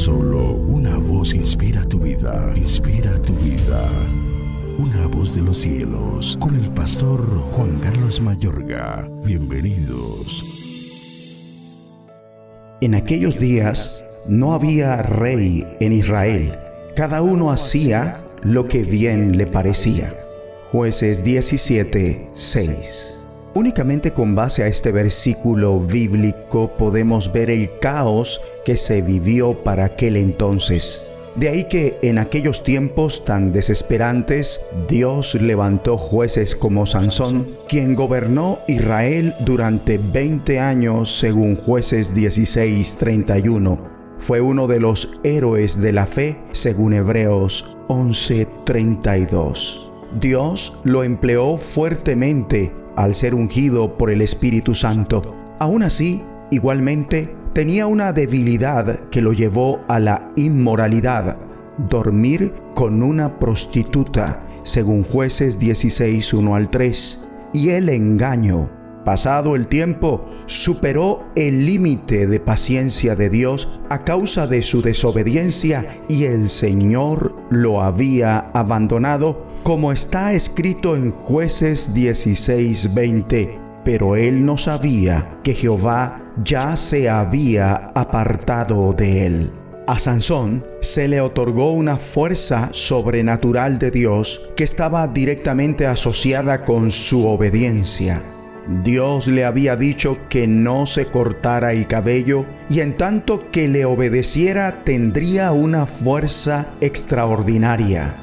Solo una voz inspira tu vida, inspira tu vida. Una voz de los cielos, con el pastor Juan Carlos Mayorga. Bienvenidos. En aquellos días no había rey en Israel. Cada uno hacía lo que bien le parecía. Jueces 17, 6. Únicamente con base a este versículo bíblico podemos ver el caos que se vivió para aquel entonces. De ahí que en aquellos tiempos tan desesperantes, Dios levantó jueces como Sansón, quien gobernó Israel durante 20 años según jueces 16:31. Fue uno de los héroes de la fe según Hebreos 11:32. Dios lo empleó fuertemente al ser ungido por el Espíritu Santo. Aún así, igualmente, tenía una debilidad que lo llevó a la inmoralidad, dormir con una prostituta, según jueces 16, 1 al 3, y el engaño. Pasado el tiempo, superó el límite de paciencia de Dios a causa de su desobediencia y el Señor lo había abandonado como está escrito en jueces 16:20. Pero él no sabía que Jehová ya se había apartado de él. A Sansón se le otorgó una fuerza sobrenatural de Dios que estaba directamente asociada con su obediencia. Dios le había dicho que no se cortara el cabello y en tanto que le obedeciera tendría una fuerza extraordinaria.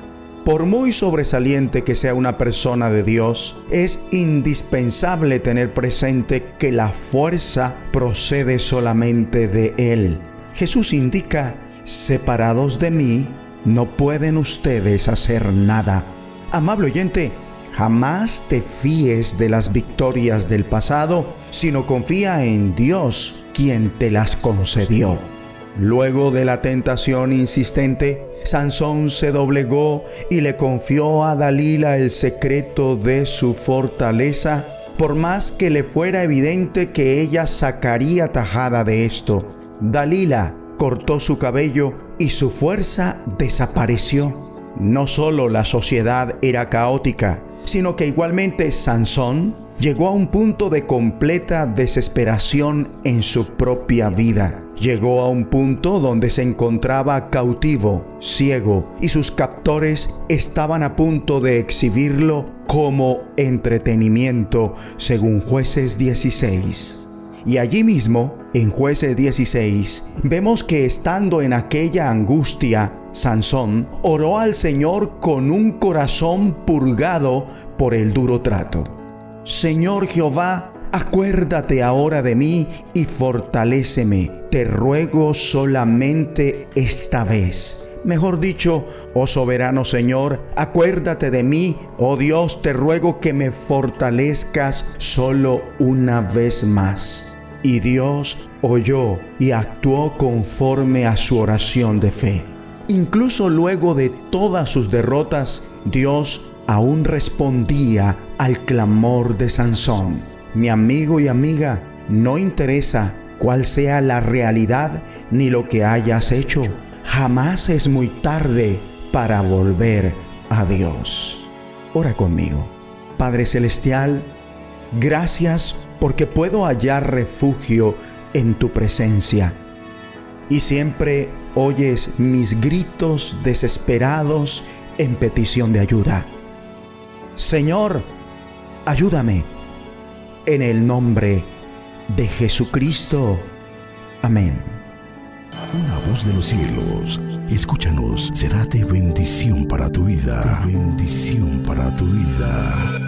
Por muy sobresaliente que sea una persona de Dios, es indispensable tener presente que la fuerza procede solamente de Él. Jesús indica, separados de mí, no pueden ustedes hacer nada. Amable oyente, jamás te fíes de las victorias del pasado, sino confía en Dios, quien te las concedió. Luego de la tentación insistente, Sansón se doblegó y le confió a Dalila el secreto de su fortaleza, por más que le fuera evidente que ella sacaría tajada de esto. Dalila cortó su cabello y su fuerza desapareció. No solo la sociedad era caótica, sino que igualmente Sansón llegó a un punto de completa desesperación en su propia vida. Llegó a un punto donde se encontraba cautivo, ciego, y sus captores estaban a punto de exhibirlo como entretenimiento, según jueces 16. Y allí mismo, en jueces 16, vemos que estando en aquella angustia, Sansón oró al Señor con un corazón purgado por el duro trato. Señor Jehová, Acuérdate ahora de mí y fortaléceme. Te ruego solamente esta vez. Mejor dicho, oh soberano Señor, acuérdate de mí, oh Dios, te ruego que me fortalezcas solo una vez más. Y Dios oyó y actuó conforme a su oración de fe. Incluso luego de todas sus derrotas, Dios aún respondía al clamor de Sansón mi amigo y amiga, no interesa cuál sea la realidad ni lo que hayas hecho. Jamás es muy tarde para volver a Dios. Ora conmigo. Padre Celestial, gracias porque puedo hallar refugio en tu presencia. Y siempre oyes mis gritos desesperados en petición de ayuda. Señor, ayúdame en el nombre de Jesucristo. Amén. Una voz de los cielos, escúchanos, será de bendición para tu vida. bendición para tu vida.